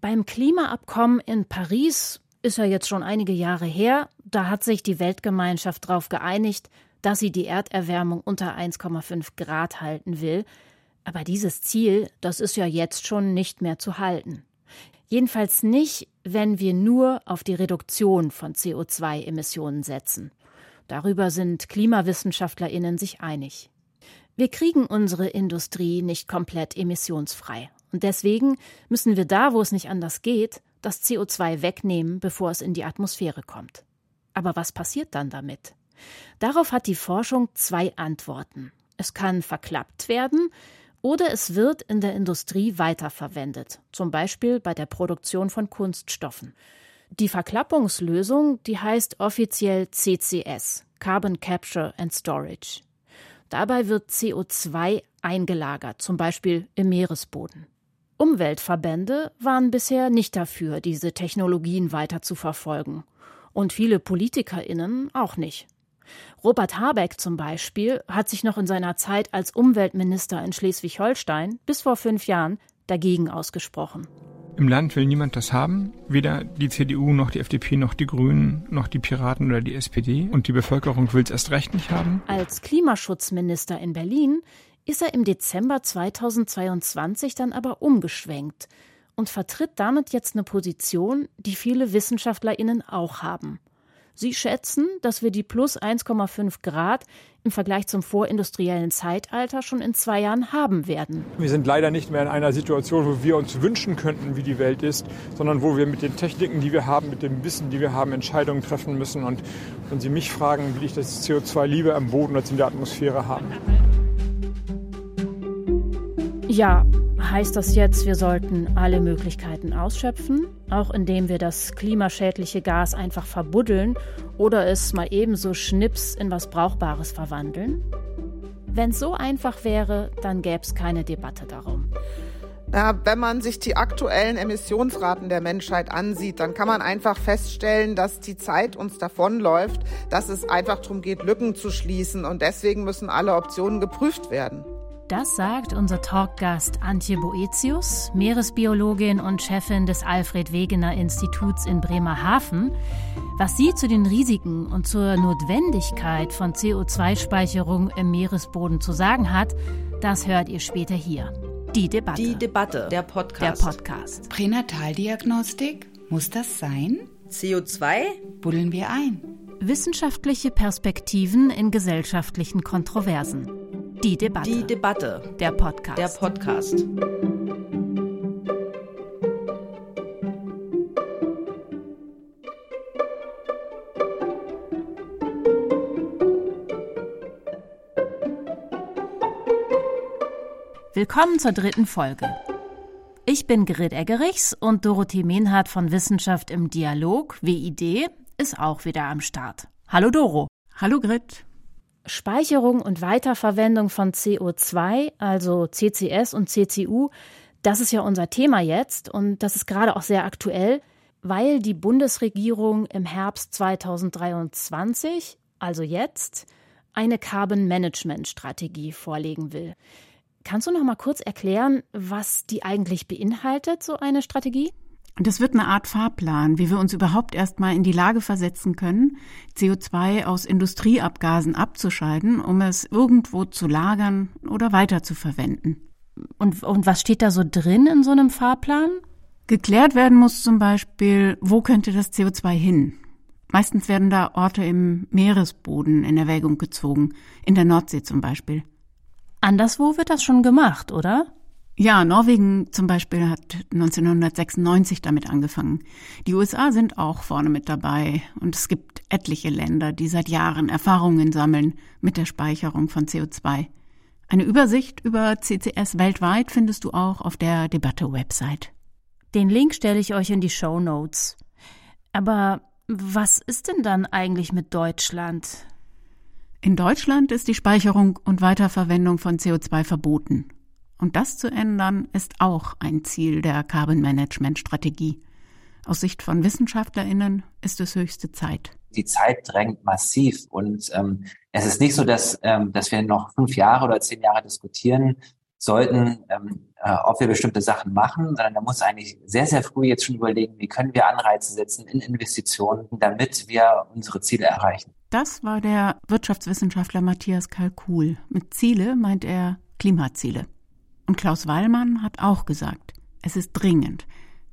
Beim Klimaabkommen in Paris ist ja jetzt schon einige Jahre her, da hat sich die Weltgemeinschaft darauf geeinigt, dass sie die Erderwärmung unter 1,5 Grad halten will. Aber dieses Ziel, das ist ja jetzt schon nicht mehr zu halten. Jedenfalls nicht, wenn wir nur auf die Reduktion von CO2-Emissionen setzen. Darüber sind Klimawissenschaftlerinnen sich einig. Wir kriegen unsere Industrie nicht komplett emissionsfrei. Und deswegen müssen wir da, wo es nicht anders geht, das CO2 wegnehmen, bevor es in die Atmosphäre kommt. Aber was passiert dann damit? Darauf hat die Forschung zwei Antworten. Es kann verklappt werden oder es wird in der Industrie weiterverwendet, zum Beispiel bei der Produktion von Kunststoffen. Die Verklappungslösung, die heißt offiziell CCS, Carbon Capture and Storage. Dabei wird CO2 eingelagert, zum Beispiel im Meeresboden. Umweltverbände waren bisher nicht dafür, diese Technologien weiter zu verfolgen. Und viele PolitikerInnen auch nicht. Robert Habeck zum Beispiel hat sich noch in seiner Zeit als Umweltminister in Schleswig-Holstein bis vor fünf Jahren dagegen ausgesprochen. Im Land will niemand das haben, weder die CDU noch die FDP noch die Grünen noch die Piraten oder die SPD und die Bevölkerung will es erst recht nicht haben. Als Klimaschutzminister in Berlin ist er im Dezember 2022 dann aber umgeschwenkt und vertritt damit jetzt eine Position, die viele Wissenschaftlerinnen auch haben. Sie schätzen, dass wir die plus 1,5 Grad im Vergleich zum vorindustriellen Zeitalter schon in zwei Jahren haben werden. Wir sind leider nicht mehr in einer Situation, wo wir uns wünschen könnten, wie die Welt ist, sondern wo wir mit den Techniken, die wir haben, mit dem Wissen, die wir haben, Entscheidungen treffen müssen. Und wenn Sie mich fragen, will ich das CO2 lieber am Boden als in der Atmosphäre haben. Ja, heißt das jetzt, wir sollten alle Möglichkeiten ausschöpfen, auch indem wir das klimaschädliche Gas einfach verbuddeln oder es mal ebenso schnips in was Brauchbares verwandeln? Wenn es so einfach wäre, dann gäbe es keine Debatte darum. Ja, wenn man sich die aktuellen Emissionsraten der Menschheit ansieht, dann kann man einfach feststellen, dass die Zeit uns davonläuft, dass es einfach darum geht, Lücken zu schließen und deswegen müssen alle Optionen geprüft werden. Das sagt unser Talkgast Antje Boetius, Meeresbiologin und Chefin des Alfred Wegener Instituts in Bremerhaven. Was sie zu den Risiken und zur Notwendigkeit von CO2-Speicherung im Meeresboden zu sagen hat, das hört ihr später hier. Die Debatte. Die Debatte. Der Podcast. Der Podcast. Pränataldiagnostik? Muss das sein? CO2? Buddeln wir ein. Wissenschaftliche Perspektiven in gesellschaftlichen Kontroversen. Die Debatte. Die Debatte. Der Podcast. Der Podcast. Willkommen zur dritten Folge. Ich bin Grit Eggerichs und Dorothee Mehnhardt von Wissenschaft im Dialog, WID, ist auch wieder am Start. Hallo Doro. Hallo Grit. Speicherung und Weiterverwendung von CO2, also CCS und CCU, das ist ja unser Thema jetzt und das ist gerade auch sehr aktuell, weil die Bundesregierung im Herbst 2023, also jetzt, eine Carbon Management Strategie vorlegen will. Kannst du noch mal kurz erklären, was die eigentlich beinhaltet, so eine Strategie? Und das wird eine Art Fahrplan, wie wir uns überhaupt erstmal in die Lage versetzen können, CO2 aus Industrieabgasen abzuscheiden, um es irgendwo zu lagern oder weiter zu verwenden. Und, und was steht da so drin in so einem Fahrplan? Geklärt werden muss zum Beispiel, wo könnte das CO2 hin? Meistens werden da Orte im Meeresboden in Erwägung gezogen, in der Nordsee zum Beispiel. Anderswo wird das schon gemacht, oder? Ja, Norwegen zum Beispiel hat 1996 damit angefangen. Die USA sind auch vorne mit dabei und es gibt etliche Länder, die seit Jahren Erfahrungen sammeln mit der Speicherung von CO2. Eine Übersicht über CCS weltweit findest du auch auf der Debatte-Website. Den Link stelle ich euch in die Show Notes. Aber was ist denn dann eigentlich mit Deutschland? In Deutschland ist die Speicherung und Weiterverwendung von CO2 verboten. Und das zu ändern, ist auch ein Ziel der Carbon Management Strategie. Aus Sicht von WissenschaftlerInnen ist es höchste Zeit. Die Zeit drängt massiv und ähm, es ist nicht so, dass, ähm, dass wir noch fünf Jahre oder zehn Jahre diskutieren. sollten, ähm, äh, ob wir bestimmte Sachen machen, sondern er muss eigentlich sehr, sehr früh jetzt schon überlegen, wie können wir Anreize setzen in Investitionen, damit wir unsere Ziele erreichen. Das war der Wirtschaftswissenschaftler Matthias Kalkul. Mit Ziele meint er Klimaziele. Und Klaus Wallmann hat auch gesagt, es ist dringend.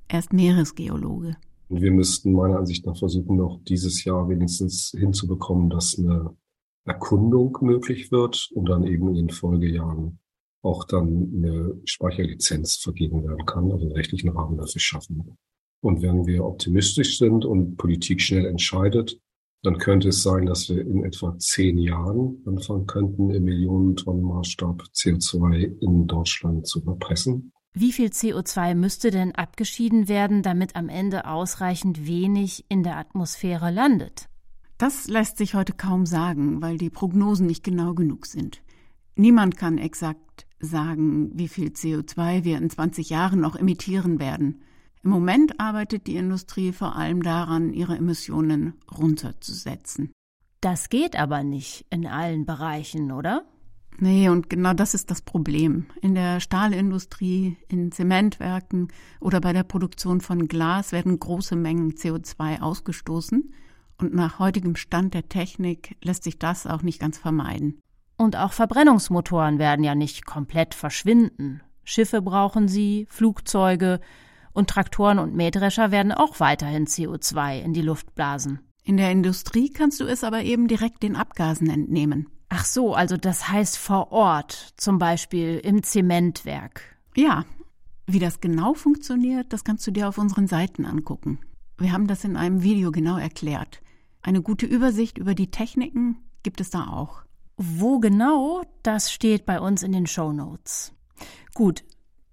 Er ist Meeresgeologe. Wir müssten meiner Ansicht nach versuchen, noch dieses Jahr wenigstens hinzubekommen, dass eine Erkundung möglich wird und dann eben in den Folgejahren auch dann eine Speicherlizenz vergeben werden kann, also einen rechtlichen Rahmen dafür schaffen. Und wenn wir optimistisch sind und Politik schnell entscheidet, dann könnte es sein, dass wir in etwa zehn Jahren anfangen könnten, im Millionentonnen-Maßstab CO2 in Deutschland zu verpressen. Wie viel CO2 müsste denn abgeschieden werden, damit am Ende ausreichend wenig in der Atmosphäre landet? Das lässt sich heute kaum sagen, weil die Prognosen nicht genau genug sind. Niemand kann exakt sagen, wie viel CO2 wir in 20 Jahren noch emittieren werden. Im Moment arbeitet die Industrie vor allem daran, ihre Emissionen runterzusetzen. Das geht aber nicht in allen Bereichen, oder? Nee, und genau das ist das Problem. In der Stahlindustrie, in Zementwerken oder bei der Produktion von Glas werden große Mengen CO2 ausgestoßen. Und nach heutigem Stand der Technik lässt sich das auch nicht ganz vermeiden. Und auch Verbrennungsmotoren werden ja nicht komplett verschwinden. Schiffe brauchen sie, Flugzeuge und Traktoren und Mähdrescher werden auch weiterhin CO2 in die Luft blasen. In der Industrie kannst du es aber eben direkt den Abgasen entnehmen. Ach so, also das heißt vor Ort, zum Beispiel im Zementwerk. Ja, wie das genau funktioniert, das kannst du dir auf unseren Seiten angucken. Wir haben das in einem Video genau erklärt. Eine gute Übersicht über die Techniken gibt es da auch. Wo genau, das steht bei uns in den Show Notes. Gut,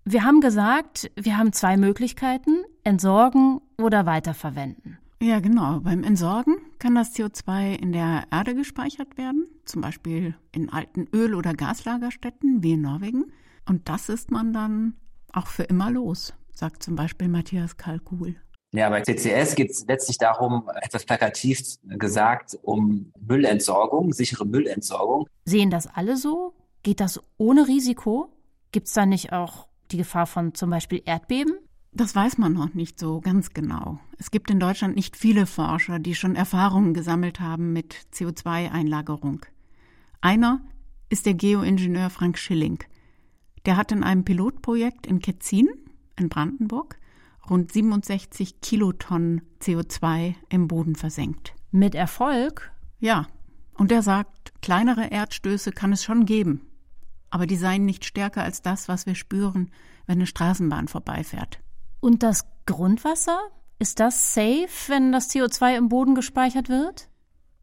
wir haben gesagt, wir haben zwei Möglichkeiten, entsorgen oder weiterverwenden. Ja, genau. Beim Entsorgen kann das CO2 in der Erde gespeichert werden, zum Beispiel in alten Öl- oder Gaslagerstätten wie in Norwegen. Und das ist man dann auch für immer los, sagt zum Beispiel Matthias Kalkul. Ja, bei CCS geht es letztlich darum, etwas plakativ gesagt, um Müllentsorgung, sichere Müllentsorgung. Sehen das alle so? Geht das ohne Risiko? Gibt es da nicht auch die Gefahr von zum Beispiel Erdbeben? Das weiß man noch nicht so ganz genau. Es gibt in Deutschland nicht viele Forscher, die schon Erfahrungen gesammelt haben mit CO2-Einlagerung. Einer ist der Geoingenieur Frank Schilling. Der hat in einem Pilotprojekt in Ketzin in Brandenburg rund 67 Kilotonnen CO2 im Boden versenkt. Mit Erfolg? Ja. Und er sagt, kleinere Erdstöße kann es schon geben. Aber die seien nicht stärker als das, was wir spüren, wenn eine Straßenbahn vorbeifährt. Und das Grundwasser? Ist das safe, wenn das CO2 im Boden gespeichert wird?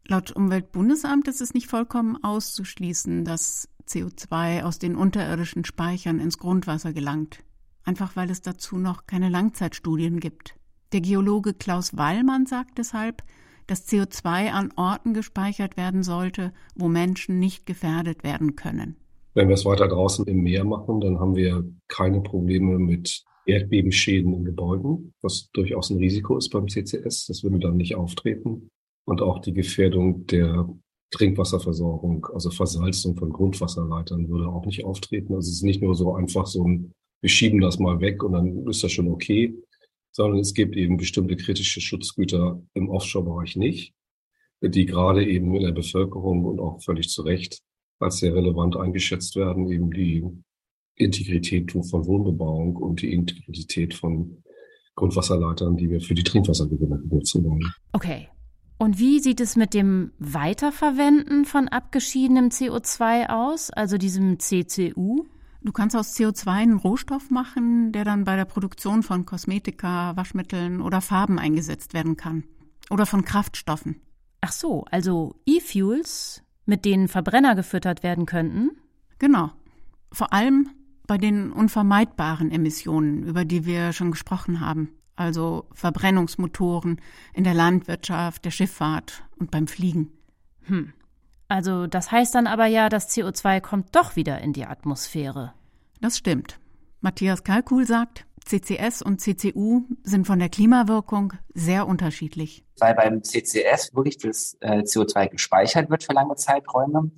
Laut Umweltbundesamt ist es nicht vollkommen auszuschließen, dass CO2 aus den unterirdischen Speichern ins Grundwasser gelangt einfach weil es dazu noch keine Langzeitstudien gibt. Der Geologe Klaus Wallmann sagt deshalb, dass CO2 an Orten gespeichert werden sollte, wo Menschen nicht gefährdet werden können. Wenn wir es weiter draußen im Meer machen, dann haben wir keine Probleme mit Erdbebenschäden in Gebäuden, was durchaus ein Risiko ist beim CCS. Das würde dann nicht auftreten. Und auch die Gefährdung der Trinkwasserversorgung, also Versalzung von Grundwasserleitern, würde auch nicht auftreten. Also es ist nicht nur so einfach so ein wir schieben das mal weg und dann ist das schon okay, sondern es gibt eben bestimmte kritische Schutzgüter im Offshore-Bereich nicht, die gerade eben in der Bevölkerung und auch völlig zu Recht als sehr relevant eingeschätzt werden, eben die Integrität von Wohnbebauung und die Integrität von Grundwasserleitern, die wir für die Trinkwassergewinnung benutzen wollen. Okay. Und wie sieht es mit dem Weiterverwenden von abgeschiedenem CO2 aus, also diesem CCU? Du kannst aus CO2 einen Rohstoff machen, der dann bei der Produktion von Kosmetika, Waschmitteln oder Farben eingesetzt werden kann. Oder von Kraftstoffen. Ach so, also E-Fuels, mit denen Verbrenner gefüttert werden könnten? Genau. Vor allem bei den unvermeidbaren Emissionen, über die wir schon gesprochen haben. Also Verbrennungsmotoren in der Landwirtschaft, der Schifffahrt und beim Fliegen. Hm. Also das heißt dann aber ja, das CO2 kommt doch wieder in die Atmosphäre. Das stimmt. Matthias Kalkul sagt, CCS und CCU sind von der Klimawirkung sehr unterschiedlich. Weil beim CCS wirklich das äh, CO2 gespeichert wird für lange Zeiträume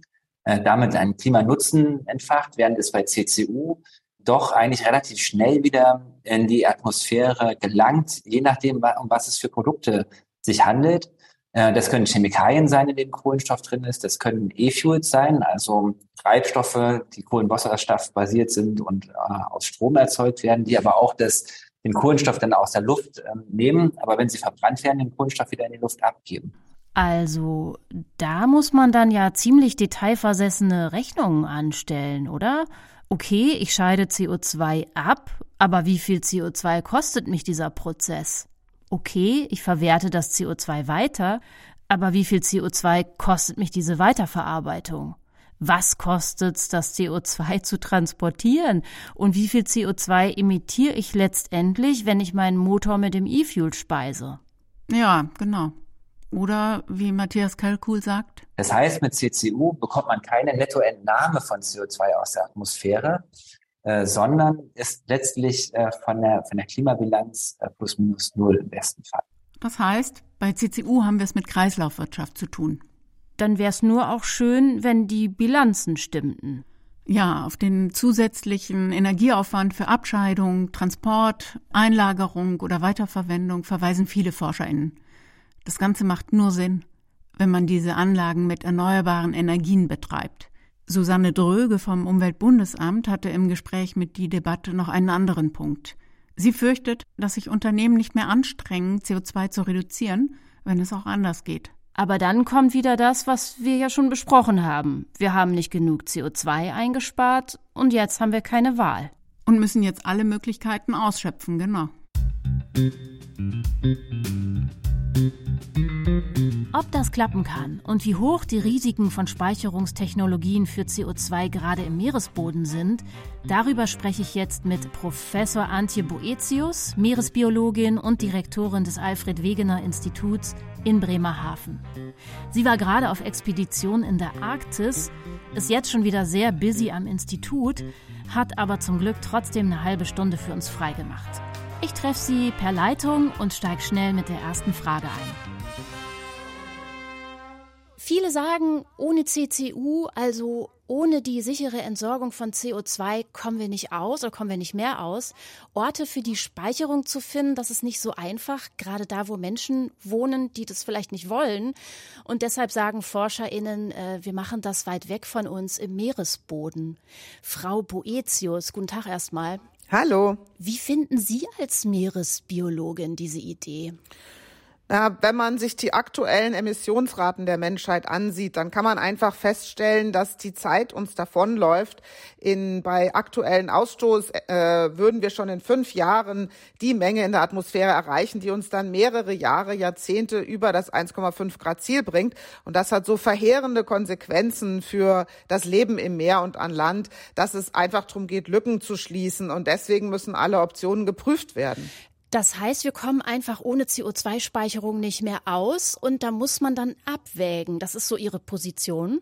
äh, damit einen Klimanutzen entfacht, während es bei CCU doch eigentlich relativ schnell wieder in die Atmosphäre gelangt, je nachdem, um was es für Produkte sich handelt. Äh, das können Chemikalien sein, in denen Kohlenstoff drin ist. Das können E-Fuels sein, also Treibstoffe, die Kohlenwasserstoff basiert sind und äh, aus Strom erzeugt werden, die aber auch das, den Kohlenstoff dann aus der Luft äh, nehmen, aber wenn sie verbrannt werden, den Kohlenstoff wieder in die Luft abgeben. Also, da muss man dann ja ziemlich detailversessene Rechnungen anstellen, oder? Okay, ich scheide CO2 ab, aber wie viel CO2 kostet mich dieser Prozess? Okay, ich verwerte das CO2 weiter, aber wie viel CO2 kostet mich diese Weiterverarbeitung? Was kostet's, das CO2 zu transportieren? Und wie viel CO2 emittiere ich letztendlich, wenn ich meinen Motor mit dem E-Fuel speise? Ja, genau. Oder wie Matthias Kalkul sagt? Das heißt, mit CCU bekommt man keine Nettoentnahme von CO2 aus der Atmosphäre, äh, sondern ist letztlich äh, von, der, von der Klimabilanz äh, plus minus null im besten Fall. Das heißt, bei CCU haben wir es mit Kreislaufwirtschaft zu tun. Dann wäre es nur auch schön, wenn die Bilanzen stimmten. Ja, auf den zusätzlichen Energieaufwand für Abscheidung, Transport, Einlagerung oder Weiterverwendung verweisen viele ForscherInnen. Das Ganze macht nur Sinn, wenn man diese Anlagen mit erneuerbaren Energien betreibt. Susanne Dröge vom Umweltbundesamt hatte im Gespräch mit die Debatte noch einen anderen Punkt. Sie fürchtet, dass sich Unternehmen nicht mehr anstrengen, CO2 zu reduzieren, wenn es auch anders geht. Aber dann kommt wieder das, was wir ja schon besprochen haben. Wir haben nicht genug CO2 eingespart und jetzt haben wir keine Wahl. Und müssen jetzt alle Möglichkeiten ausschöpfen, genau. Ob das klappen kann und wie hoch die Risiken von Speicherungstechnologien für CO2 gerade im Meeresboden sind, darüber spreche ich jetzt mit Professor Antje Boetius, Meeresbiologin und Direktorin des Alfred Wegener Instituts in Bremerhaven. Sie war gerade auf Expedition in der Arktis, ist jetzt schon wieder sehr busy am Institut, hat aber zum Glück trotzdem eine halbe Stunde für uns freigemacht. Ich treffe sie per Leitung und steige schnell mit der ersten Frage ein. Viele sagen, ohne CCU, also ohne die sichere Entsorgung von CO2, kommen wir nicht aus oder kommen wir nicht mehr aus. Orte für die Speicherung zu finden, das ist nicht so einfach, gerade da, wo Menschen wohnen, die das vielleicht nicht wollen. Und deshalb sagen ForscherInnen, äh, wir machen das weit weg von uns im Meeresboden. Frau Boetius, guten Tag erstmal. Hallo. Wie finden Sie als Meeresbiologin diese Idee? Ja, wenn man sich die aktuellen Emissionsraten der Menschheit ansieht, dann kann man einfach feststellen, dass die Zeit uns davonläuft. In, bei aktuellen Ausstoß äh, würden wir schon in fünf Jahren die Menge in der Atmosphäre erreichen, die uns dann mehrere Jahre, Jahrzehnte über das 1,5 Grad Ziel bringt. Und das hat so verheerende Konsequenzen für das Leben im Meer und an Land, dass es einfach darum geht, Lücken zu schließen. Und deswegen müssen alle Optionen geprüft werden. Das heißt, wir kommen einfach ohne CO2-Speicherung nicht mehr aus und da muss man dann abwägen. Das ist so Ihre Position.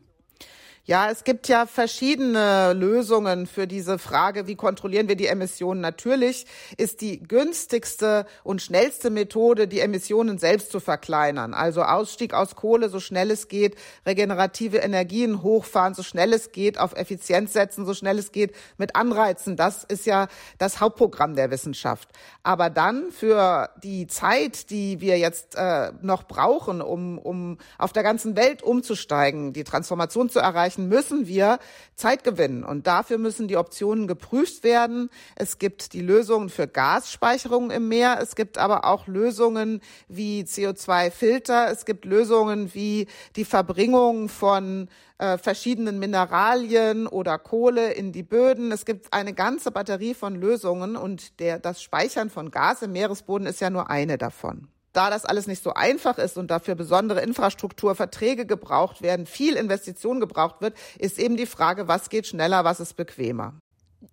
Ja, es gibt ja verschiedene Lösungen für diese Frage, wie kontrollieren wir die Emissionen. Natürlich ist die günstigste und schnellste Methode, die Emissionen selbst zu verkleinern. Also Ausstieg aus Kohle, so schnell es geht, regenerative Energien hochfahren, so schnell es geht, auf Effizienz setzen, so schnell es geht, mit Anreizen. Das ist ja das Hauptprogramm der Wissenschaft. Aber dann für die Zeit, die wir jetzt äh, noch brauchen, um, um auf der ganzen Welt umzusteigen, die Transformation zu erreichen, erreichen, müssen wir Zeit gewinnen. Und dafür müssen die Optionen geprüft werden. Es gibt die Lösungen für Gasspeicherung im Meer. Es gibt aber auch Lösungen wie CO2-Filter. Es gibt Lösungen wie die Verbringung von äh, verschiedenen Mineralien oder Kohle in die Böden. Es gibt eine ganze Batterie von Lösungen und der, das Speichern von Gas im Meeresboden ist ja nur eine davon da das alles nicht so einfach ist und dafür besondere Infrastrukturverträge gebraucht werden, viel Investition gebraucht wird, ist eben die Frage, was geht schneller, was ist bequemer.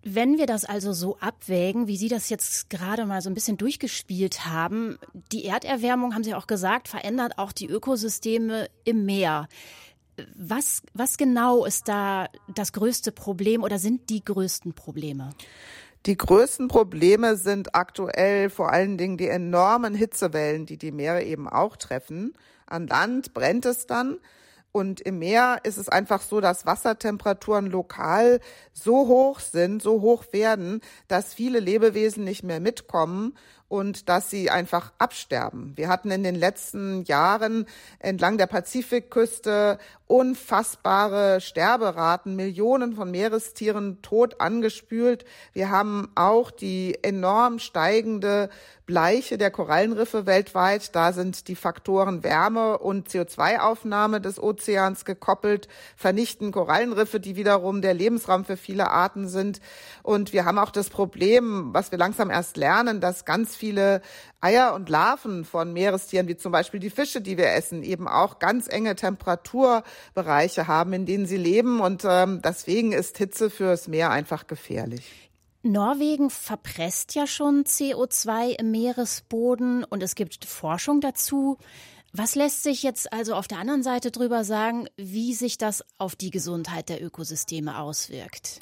Wenn wir das also so abwägen, wie Sie das jetzt gerade mal so ein bisschen durchgespielt haben, die Erderwärmung, haben Sie auch gesagt, verändert auch die Ökosysteme im Meer. Was, was genau ist da das größte Problem oder sind die größten Probleme? Die größten Probleme sind aktuell vor allen Dingen die enormen Hitzewellen, die die Meere eben auch treffen. An Land brennt es dann Und im Meer ist es einfach so, dass Wassertemperaturen lokal so hoch sind, so hoch werden, dass viele Lebewesen nicht mehr mitkommen und dass sie einfach absterben. Wir hatten in den letzten Jahren entlang der Pazifikküste unfassbare Sterberaten, Millionen von Meerestieren tot angespült. Wir haben auch die enorm steigende Bleiche der Korallenriffe weltweit. Da sind die Faktoren Wärme und CO2-Aufnahme des Ozeans gekoppelt, vernichten Korallenriffe, die wiederum der Lebensraum für viele Arten sind. Und wir haben auch das Problem, was wir langsam erst lernen, dass ganz viele Eier und Larven von Meerestieren, wie zum Beispiel die Fische, die wir essen, eben auch ganz enge Temperaturbereiche haben, in denen sie leben. Und ähm, deswegen ist Hitze fürs Meer einfach gefährlich. Norwegen verpresst ja schon CO2 im Meeresboden und es gibt Forschung dazu. Was lässt sich jetzt also auf der anderen Seite drüber sagen, wie sich das auf die Gesundheit der Ökosysteme auswirkt?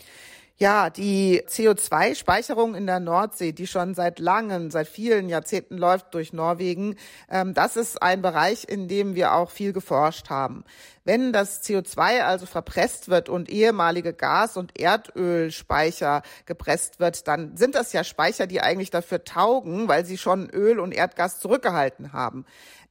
Ja, die CO2-Speicherung in der Nordsee, die schon seit langen, seit vielen Jahrzehnten läuft durch Norwegen, ähm, das ist ein Bereich, in dem wir auch viel geforscht haben. Wenn das CO2 also verpresst wird und ehemalige Gas- und Erdölspeicher gepresst wird, dann sind das ja Speicher, die eigentlich dafür taugen, weil sie schon Öl und Erdgas zurückgehalten haben.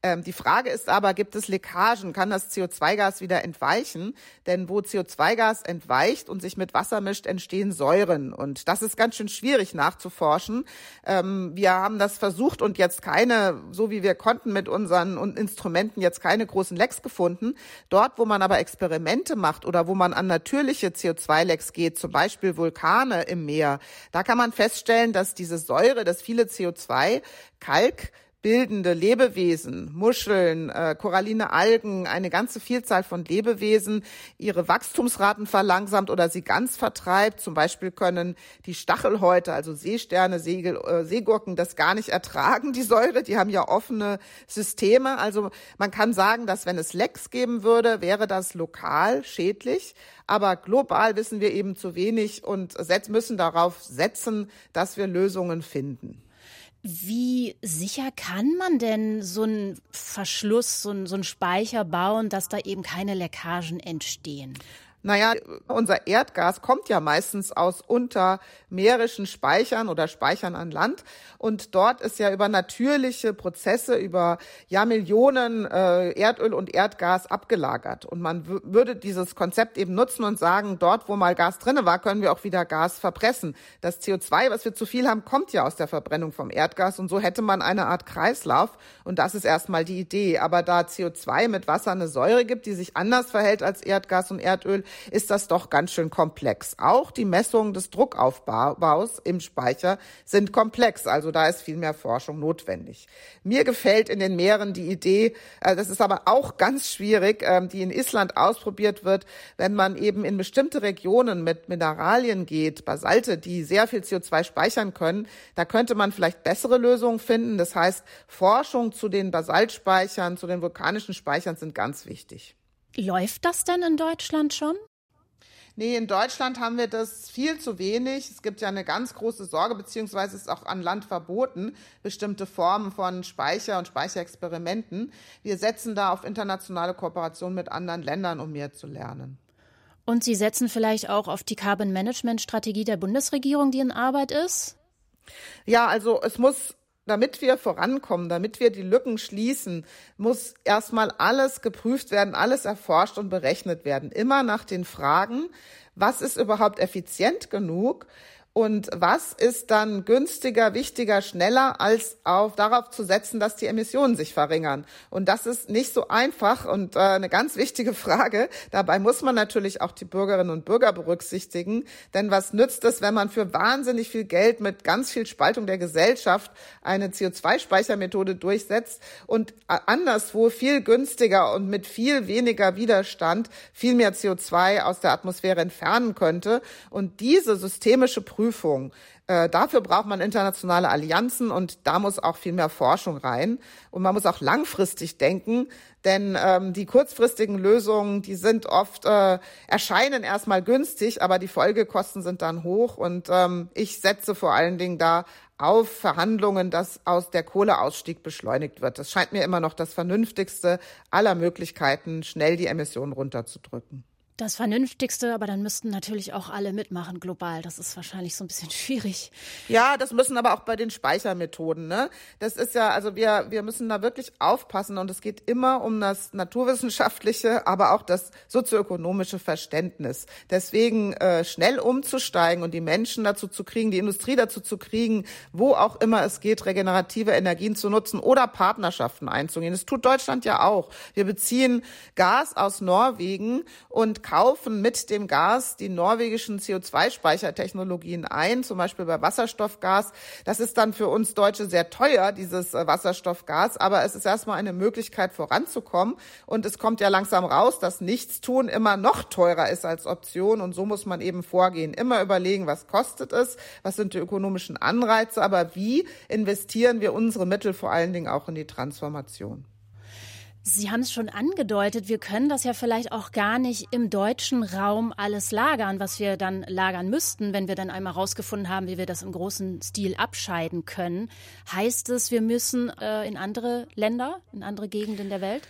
Ähm, die Frage ist aber, gibt es Leckagen? Kann das CO2-Gas wieder entweichen? Denn wo CO2-Gas entweicht und sich mit Wasser mischt, entstehen Säuren. Und das ist ganz schön schwierig nachzuforschen. Ähm, wir haben das versucht und jetzt keine, so wie wir konnten mit unseren Instrumenten, jetzt keine großen Lecks gefunden. Dort, wo man aber Experimente macht oder wo man an natürliche CO2-Lecks geht, zum Beispiel Vulkane im Meer, da kann man feststellen, dass diese Säure, dass viele CO2 Kalk bildende Lebewesen, Muscheln, äh, koralline Algen, eine ganze Vielzahl von Lebewesen ihre Wachstumsraten verlangsamt oder sie ganz vertreibt. Zum Beispiel können die Stachelhäute, also Seesterne, Segel, äh, Seegurken, das gar nicht ertragen, die Säure. Die haben ja offene Systeme. Also man kann sagen, dass wenn es Lecks geben würde, wäre das lokal schädlich. Aber global wissen wir eben zu wenig und müssen darauf setzen, dass wir Lösungen finden. Wie sicher kann man denn so einen Verschluss, so einen, so einen Speicher bauen, dass da eben keine Leckagen entstehen? Naja, unser Erdgas kommt ja meistens aus untermeerischen Speichern oder Speichern an Land. Und dort ist ja über natürliche Prozesse, über ja Millionen äh, Erdöl und Erdgas abgelagert. Und man würde dieses Konzept eben nutzen und sagen, dort, wo mal Gas drinne war, können wir auch wieder Gas verpressen. Das CO2, was wir zu viel haben, kommt ja aus der Verbrennung vom Erdgas. Und so hätte man eine Art Kreislauf. Und das ist erstmal die Idee. Aber da CO2 mit Wasser eine Säure gibt, die sich anders verhält als Erdgas und Erdöl, ist das doch ganz schön komplex. Auch die Messungen des Druckaufbaus im Speicher sind komplex, also da ist viel mehr Forschung notwendig. Mir gefällt in den Meeren die Idee, äh, das ist aber auch ganz schwierig, ähm, die in Island ausprobiert wird, wenn man eben in bestimmte Regionen mit Mineralien geht, Basalte, die sehr viel CO2 speichern können, da könnte man vielleicht bessere Lösungen finden. Das heißt, Forschung zu den Basaltspeichern, zu den vulkanischen Speichern sind ganz wichtig. Läuft das denn in Deutschland schon? Nee, in Deutschland haben wir das viel zu wenig. Es gibt ja eine ganz große Sorge, beziehungsweise ist auch an Land verboten, bestimmte Formen von Speicher und Speicherexperimenten. Wir setzen da auf internationale Kooperation mit anderen Ländern, um mehr zu lernen. Und Sie setzen vielleicht auch auf die Carbon Management Strategie der Bundesregierung, die in Arbeit ist? Ja, also es muss damit wir vorankommen, damit wir die Lücken schließen, muss erstmal alles geprüft werden, alles erforscht und berechnet werden. Immer nach den Fragen, was ist überhaupt effizient genug? Und was ist dann günstiger, wichtiger, schneller, als auf darauf zu setzen, dass die Emissionen sich verringern? Und das ist nicht so einfach und äh, eine ganz wichtige Frage. Dabei muss man natürlich auch die Bürgerinnen und Bürger berücksichtigen. Denn was nützt es, wenn man für wahnsinnig viel Geld mit ganz viel Spaltung der Gesellschaft eine CO2-Speichermethode durchsetzt und anderswo viel günstiger und mit viel weniger Widerstand viel mehr CO2 aus der Atmosphäre entfernen könnte? Und diese systemische Prüfung Prüfung Äh, dafür braucht man internationale Allianzen und da muss auch viel mehr Forschung rein. Und man muss auch langfristig denken, denn ähm, die kurzfristigen Lösungen, die sind oft, äh, erscheinen erstmal günstig, aber die Folgekosten sind dann hoch. Und ähm, ich setze vor allen Dingen da auf Verhandlungen, dass aus der Kohleausstieg beschleunigt wird. Das scheint mir immer noch das vernünftigste aller Möglichkeiten, schnell die Emissionen runterzudrücken. Das Vernünftigste, aber dann müssten natürlich auch alle mitmachen global. Das ist wahrscheinlich so ein bisschen schwierig. Ja, das müssen aber auch bei den Speichermethoden. Ne? Das ist ja, also wir, wir müssen da wirklich aufpassen und es geht immer um das naturwissenschaftliche, aber auch das sozioökonomische Verständnis. Deswegen äh, schnell umzusteigen und die Menschen dazu zu kriegen, die Industrie dazu zu kriegen, wo auch immer es geht, regenerative Energien zu nutzen oder Partnerschaften einzugehen. Das tut Deutschland ja auch. Wir beziehen Gas aus Norwegen und kaufen mit dem Gas die norwegischen CO2-Speichertechnologien ein, zum Beispiel bei Wasserstoffgas. Das ist dann für uns Deutsche sehr teuer, dieses äh, Wasserstoffgas, aber es ist erstmal eine Möglichkeit voranzukommen. Und es kommt ja langsam raus, dass Nichtstun immer noch teurer ist als Option. Und so muss man eben vorgehen. Immer überlegen, was kostet es, was sind die ökonomischen Anreize, aber wie investieren wir unsere Mittel vor allen Dingen auch in die Transformation. Sie haben es schon angedeutet, wir können das ja vielleicht auch gar nicht im deutschen Raum alles lagern, was wir dann lagern müssten, wenn wir dann einmal herausgefunden haben, wie wir das im großen Stil abscheiden können. Heißt es, wir müssen äh, in andere Länder, in andere Gegenden der Welt?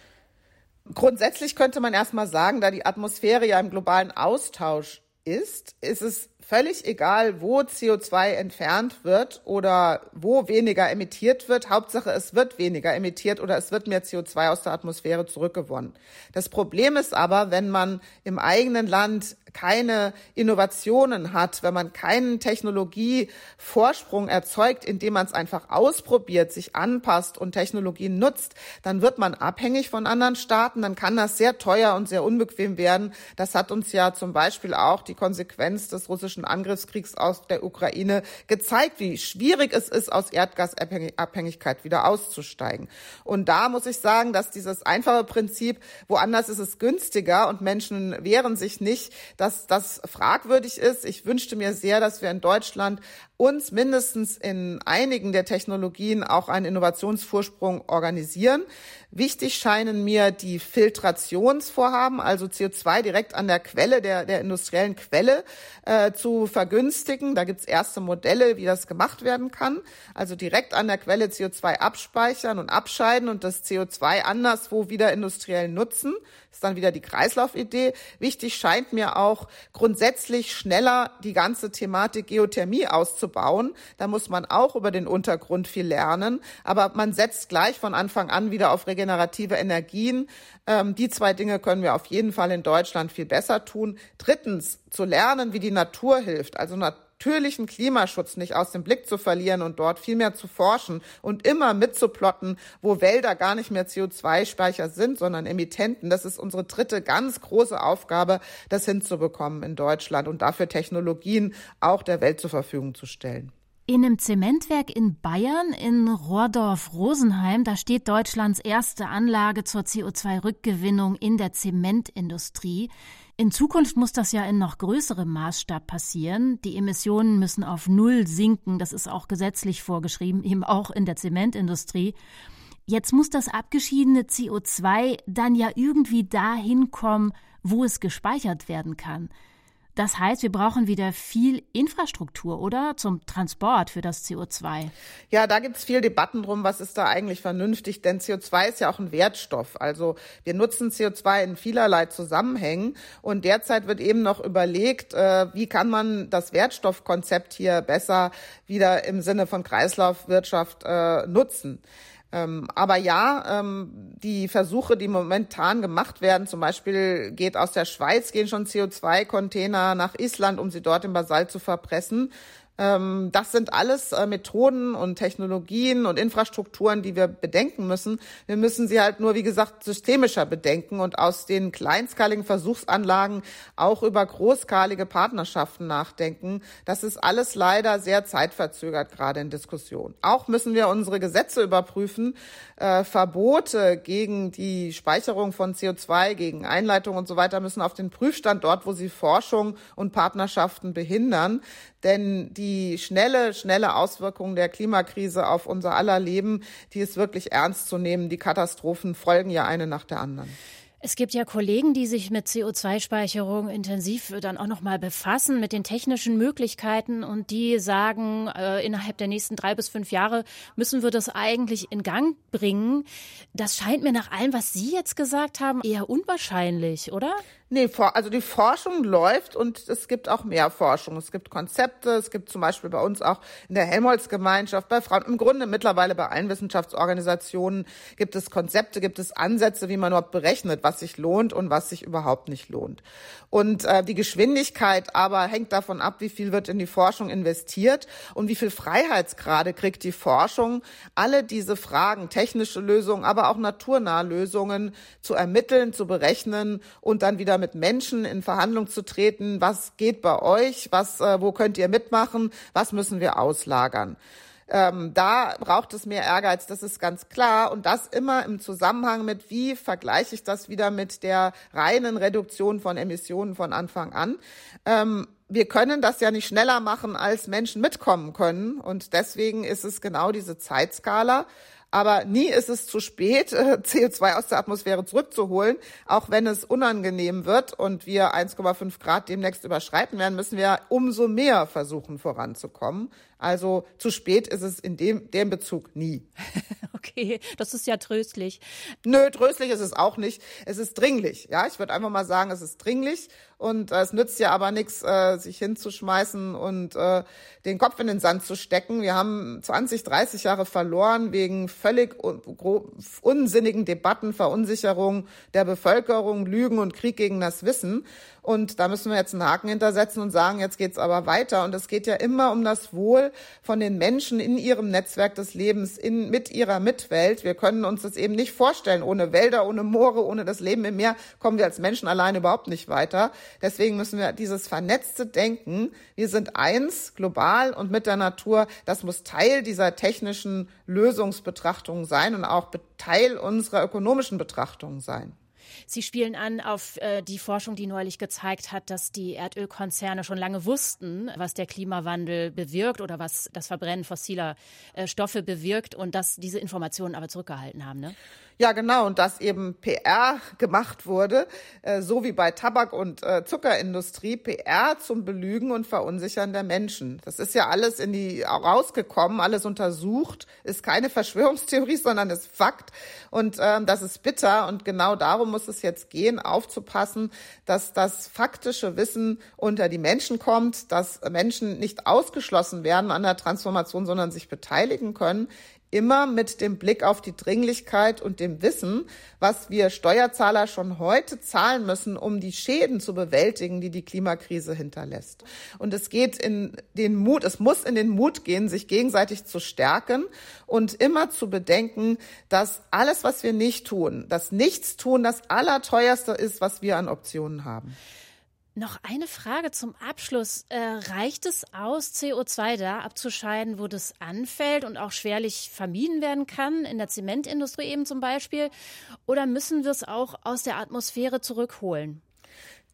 Grundsätzlich könnte man erstmal sagen, da die Atmosphäre ja im globalen Austausch ist, ist es völlig egal, wo CO2 entfernt wird oder wo weniger emittiert wird. Hauptsache, es wird weniger emittiert oder es wird mehr CO2 aus der Atmosphäre zurückgewonnen. Das Problem ist aber, wenn man im eigenen Land keine Innovationen hat, wenn man keinen Technologievorsprung erzeugt, indem man es einfach ausprobiert, sich anpasst und Technologien nutzt, dann wird man abhängig von anderen Staaten, dann kann das sehr teuer und sehr unbequem werden. Das hat uns ja zum Beispiel auch die Konsequenz des russischen Angriffskriegs aus der Ukraine gezeigt, wie schwierig es ist, aus Erdgasabhängigkeit wieder auszusteigen. Und da muss ich sagen, dass dieses einfache Prinzip, woanders ist es günstiger und Menschen wehren sich nicht, dass das fragwürdig ist. Ich wünschte mir sehr, dass wir in Deutschland uns mindestens in einigen der Technologien auch einen Innovationsvorsprung organisieren. Wichtig scheinen mir die Filtrationsvorhaben, also CO2 direkt an der Quelle, der, der industriellen Quelle äh, zu vergünstigen. Da gibt's erste Modelle, wie das gemacht werden kann. Also direkt an der Quelle CO2 abspeichern und abscheiden und das CO2 anderswo wieder industriell nutzen ist dann wieder die Kreislaufidee. Wichtig scheint mir auch grundsätzlich schneller die ganze Thematik Geothermie auszubauen. Da muss man auch über den Untergrund viel lernen. Aber man setzt gleich von Anfang an wieder auf regenerative Energien. Ähm, die zwei Dinge können wir auf jeden Fall in Deutschland viel besser tun. Drittens, zu lernen, wie die Natur hilft. Also natürlichen Klimaschutz nicht aus dem Blick zu verlieren und dort viel mehr zu forschen und immer mitzuplotten, wo Wälder gar nicht mehr CO2-Speicher sind, sondern Emittenten. Das ist unsere dritte ganz große Aufgabe, das hinzubekommen in Deutschland und dafür Technologien auch der Welt zur Verfügung zu stellen. In einem Zementwerk in Bayern, in Rohrdorf-Rosenheim, da steht Deutschlands erste Anlage zur CO2-Rückgewinnung in der Zementindustrie. In Zukunft muss das ja in noch größerem Maßstab passieren. Die Emissionen müssen auf Null sinken. Das ist auch gesetzlich vorgeschrieben, eben auch in der Zementindustrie. Jetzt muss das abgeschiedene CO2 dann ja irgendwie dahin kommen, wo es gespeichert werden kann. Das heißt, wir brauchen wieder viel Infrastruktur, oder? Zum Transport für das CO2. Ja, da gibt's viel Debatten drum, was ist da eigentlich vernünftig, denn CO2 ist ja auch ein Wertstoff. Also wir nutzen CO2 in vielerlei Zusammenhängen und derzeit wird eben noch überlegt, äh, wie kann man das Wertstoffkonzept hier besser wieder im Sinne von Kreislaufwirtschaft äh, nutzen. Ähm, aber ja, ähm, die Versuche, die momentan gemacht werden, zum Beispiel geht aus der Schweiz, gehen schon CO2-Container nach Island, um sie dort im Basalt zu verpressen. Ähm, das sind alles äh, Methoden und Technologien und Infrastrukturen, die wir bedenken müssen. Wir müssen sie halt nur, wie gesagt, systemischer bedenken und aus den kleinskaligen Versuchsanlagen auch über großskalige Partnerschaften nachdenken. Das ist alles leider sehr zeitverzögert, gerade in Diskussion. Auch müssen wir unsere Gesetze überprüfen. Äh, Verbote gegen die Speicherung von CO2, gegen Einleitung und so weiter müssen auf den Prüfstand dort, wo sie Forschung und Partnerschaften behindern. Denn die schnelle, schnelle Auswirkung der Klimakrise auf unser aller Leben, die ist wirklich ernst zu nehmen. Die Katastrophen folgen ja eine nach der anderen. Es gibt ja Kollegen, die sich mit CO2-Speicherung intensiv dann auch noch mal befassen mit den technischen Möglichkeiten und die sagen, äh, innerhalb der nächsten drei bis fünf Jahre müssen wir das eigentlich in Gang bringen. Das scheint mir nach allem, was Sie jetzt gesagt haben, eher unwahrscheinlich, oder? Nee, also die Forschung läuft und es gibt auch mehr Forschung. Es gibt Konzepte, es gibt zum Beispiel bei uns auch in der Helmholtz-Gemeinschaft, bei Frauen, im Grunde mittlerweile bei allen Wissenschaftsorganisationen gibt es Konzepte, gibt es Ansätze, wie man überhaupt berechnet, was sich lohnt und was sich überhaupt nicht lohnt. Und äh, die Geschwindigkeit aber hängt davon ab, wie viel wird in die Forschung investiert und wie viel Freiheitsgrade kriegt die Forschung, alle diese Fragen, technische Lösungen, aber auch naturnahe Lösungen zu ermitteln, zu berechnen und dann wieder mit Menschen in Verhandlung zu treten. Was geht bei euch? Was, äh, wo könnt ihr mitmachen? Was müssen wir auslagern? Ähm, da braucht es mehr Ehrgeiz, das ist ganz klar. Und das immer im Zusammenhang mit, wie vergleiche ich das wieder mit der reinen Reduktion von Emissionen von Anfang an. Ähm, wir können das ja nicht schneller machen, als Menschen mitkommen können. Und deswegen ist es genau diese Zeitskala. Aber nie ist es zu spät, CO2 aus der Atmosphäre zurückzuholen. Auch wenn es unangenehm wird und wir 1,5 Grad demnächst überschreiten werden, müssen wir umso mehr versuchen voranzukommen. Also zu spät ist es in dem, dem Bezug nie. Okay, das ist ja tröstlich. Nö, tröstlich ist es auch nicht. Es ist dringlich. Ja, ich würde einfach mal sagen, es ist dringlich. Und äh, es nützt ja aber nichts, äh, sich hinzuschmeißen und äh, den Kopf in den Sand zu stecken. Wir haben 20, 30 Jahre verloren wegen völlig un unsinnigen Debatten, Verunsicherung der Bevölkerung, Lügen und Krieg gegen das Wissen. Und da müssen wir jetzt einen Haken hintersetzen und sagen, jetzt geht's aber weiter. Und es geht ja immer um das Wohl von den Menschen in ihrem Netzwerk des Lebens, in, mit ihrer Mitwelt. Wir können uns das eben nicht vorstellen. Ohne Wälder, ohne Moore, ohne das Leben im Meer kommen wir als Menschen alleine überhaupt nicht weiter. Deswegen müssen wir dieses vernetzte Denken, wir sind eins, global und mit der Natur, das muss Teil dieser technischen Lösungsbetrachtung sein und auch Teil unserer ökonomischen Betrachtung sein. Sie spielen an auf äh, die Forschung, die neulich gezeigt hat, dass die Erdölkonzerne schon lange wussten, was der Klimawandel bewirkt oder was das Verbrennen fossiler äh, Stoffe bewirkt und dass diese Informationen aber zurückgehalten haben. Ne? Ja, genau. Und dass eben PR gemacht wurde, äh, so wie bei Tabak- und äh, Zuckerindustrie, PR zum Belügen und Verunsichern der Menschen. Das ist ja alles in die rausgekommen, alles untersucht, ist keine Verschwörungstheorie, sondern ist Fakt. Und ähm, das ist bitter. Und genau darum muss es jetzt gehen, aufzupassen, dass das faktische Wissen unter die Menschen kommt, dass Menschen nicht ausgeschlossen werden an der Transformation, sondern sich beteiligen können immer mit dem Blick auf die Dringlichkeit und dem Wissen, was wir Steuerzahler schon heute zahlen müssen, um die Schäden zu bewältigen, die die Klimakrise hinterlässt. Und es geht in den Mut, es muss in den Mut gehen, sich gegenseitig zu stärken und immer zu bedenken, dass alles, was wir nicht tun, das Nichtstun das Allerteuerste ist, was wir an Optionen haben. Noch eine Frage zum Abschluss. Äh, reicht es aus, CO2 da abzuscheiden, wo das anfällt und auch schwerlich vermieden werden kann, in der Zementindustrie eben zum Beispiel? Oder müssen wir es auch aus der Atmosphäre zurückholen?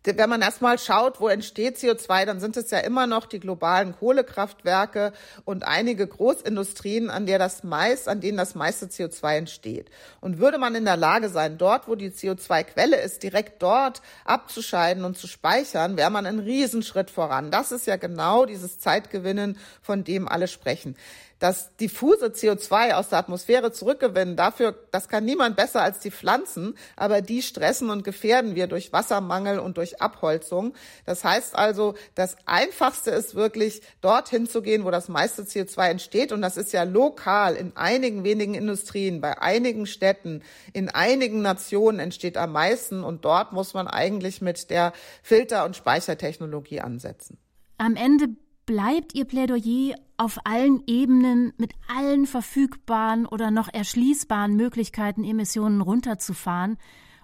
Wenn man erstmal schaut, wo entsteht CO2, dann sind es ja immer noch die globalen Kohlekraftwerke und einige Großindustrien, an der das meist, an denen das meiste CO2 entsteht. Und würde man in der Lage sein, dort, wo die CO2-Quelle ist, direkt dort abzuscheiden und zu speichern, wäre man einen Riesenschritt voran. Das ist ja genau dieses Zeitgewinnen, von dem alle sprechen das diffuse CO2 aus der Atmosphäre zurückgewinnen, dafür, das kann niemand besser als die Pflanzen, aber die stressen und gefährden wir durch Wassermangel und durch Abholzung. Das heißt also, das Einfachste ist wirklich, dorthin zu gehen, wo das meiste CO2 entsteht. Und das ist ja lokal in einigen wenigen Industrien, bei einigen Städten, in einigen Nationen entsteht am meisten. Und dort muss man eigentlich mit der Filter- und Speichertechnologie ansetzen. Am Ende bleibt Ihr Plädoyer auf allen Ebenen mit allen verfügbaren oder noch erschließbaren Möglichkeiten, Emissionen runterzufahren.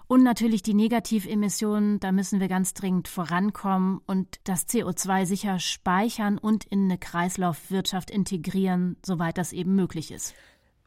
Und natürlich die Negativemissionen, da müssen wir ganz dringend vorankommen und das CO2 sicher speichern und in eine Kreislaufwirtschaft integrieren, soweit das eben möglich ist.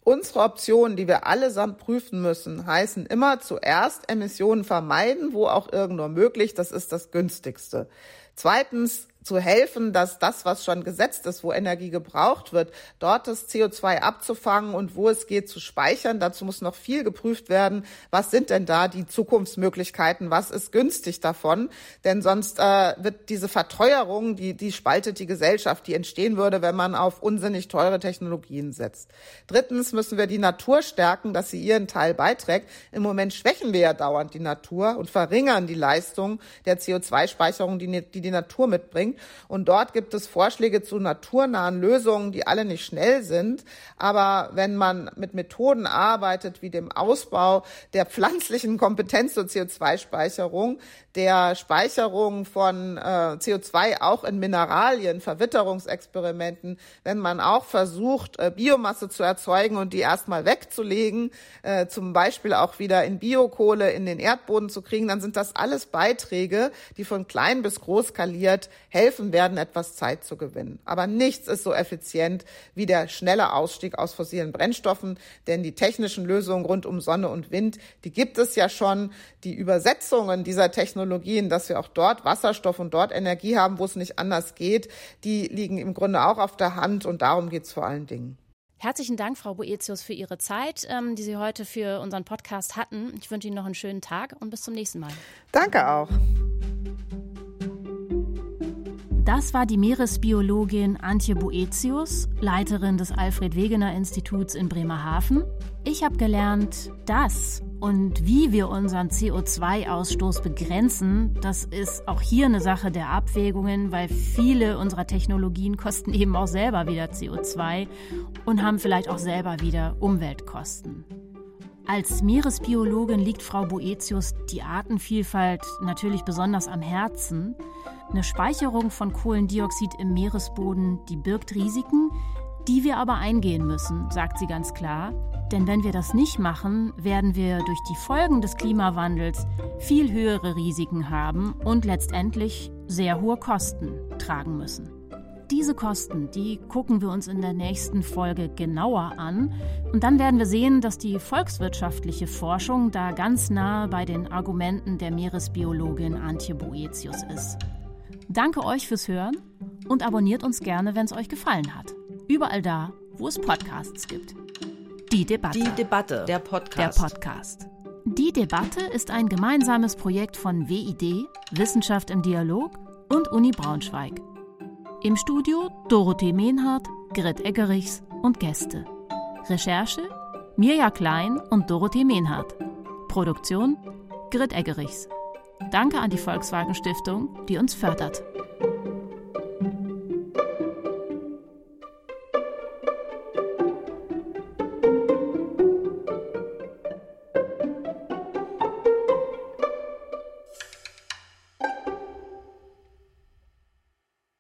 Unsere Optionen, die wir allesamt prüfen müssen, heißen immer zuerst Emissionen vermeiden, wo auch irgendwo möglich. Das ist das günstigste. Zweitens zu helfen, dass das, was schon gesetzt ist, wo Energie gebraucht wird, dort das CO2 abzufangen und wo es geht zu speichern. Dazu muss noch viel geprüft werden. Was sind denn da die Zukunftsmöglichkeiten? Was ist günstig davon? Denn sonst äh, wird diese Verteuerung, die, die spaltet die Gesellschaft, die entstehen würde, wenn man auf unsinnig teure Technologien setzt. Drittens müssen wir die Natur stärken, dass sie ihren Teil beiträgt. Im Moment schwächen wir ja dauernd die Natur und verringern die Leistung der CO2-Speicherung, die, die die Natur mitbringt. Und dort gibt es Vorschläge zu naturnahen Lösungen, die alle nicht schnell sind. Aber wenn man mit Methoden arbeitet, wie dem Ausbau der pflanzlichen Kompetenz zur CO2-Speicherung, der Speicherung von äh, CO2 auch in Mineralien, Verwitterungsexperimenten, wenn man auch versucht, äh, Biomasse zu erzeugen und die erstmal wegzulegen, äh, zum Beispiel auch wieder in Biokohle in den Erdboden zu kriegen, dann sind das alles Beiträge, die von klein bis groß skaliert helfen werden, etwas Zeit zu gewinnen. Aber nichts ist so effizient wie der schnelle Ausstieg aus fossilen Brennstoffen, denn die technischen Lösungen rund um Sonne und Wind, die gibt es ja schon. Die Übersetzungen dieser Technologien, dass wir auch dort Wasserstoff und dort Energie haben, wo es nicht anders geht, die liegen im Grunde auch auf der Hand und darum geht es vor allen Dingen. Herzlichen Dank, Frau Boetius, für Ihre Zeit, ähm, die Sie heute für unseren Podcast hatten. Ich wünsche Ihnen noch einen schönen Tag und bis zum nächsten Mal. Danke auch. Das war die Meeresbiologin Antje Boetius, Leiterin des Alfred Wegener Instituts in Bremerhaven. Ich habe gelernt, dass und wie wir unseren CO2-Ausstoß begrenzen, das ist auch hier eine Sache der Abwägungen, weil viele unserer Technologien kosten eben auch selber wieder CO2 und haben vielleicht auch selber wieder Umweltkosten. Als Meeresbiologin liegt Frau Boetius die Artenvielfalt natürlich besonders am Herzen. Eine Speicherung von Kohlendioxid im Meeresboden, die birgt Risiken, die wir aber eingehen müssen, sagt sie ganz klar. Denn wenn wir das nicht machen, werden wir durch die Folgen des Klimawandels viel höhere Risiken haben und letztendlich sehr hohe Kosten tragen müssen. Diese Kosten, die gucken wir uns in der nächsten Folge genauer an. Und dann werden wir sehen, dass die volkswirtschaftliche Forschung da ganz nah bei den Argumenten der Meeresbiologin Antje Boetius ist. Danke euch fürs Hören und abonniert uns gerne, wenn es euch gefallen hat. Überall da, wo es Podcasts gibt. Die Debatte. Die Debatte. Der Podcast. Der Podcast. Die Debatte ist ein gemeinsames Projekt von WID, Wissenschaft im Dialog und Uni Braunschweig. Im Studio Dorothee Mehnhardt, Grit Eggerichs und Gäste. Recherche Mirja Klein und Dorothee Mehnhardt. Produktion Grit Eggerichs. Danke an die Volkswagen Stiftung, die uns fördert.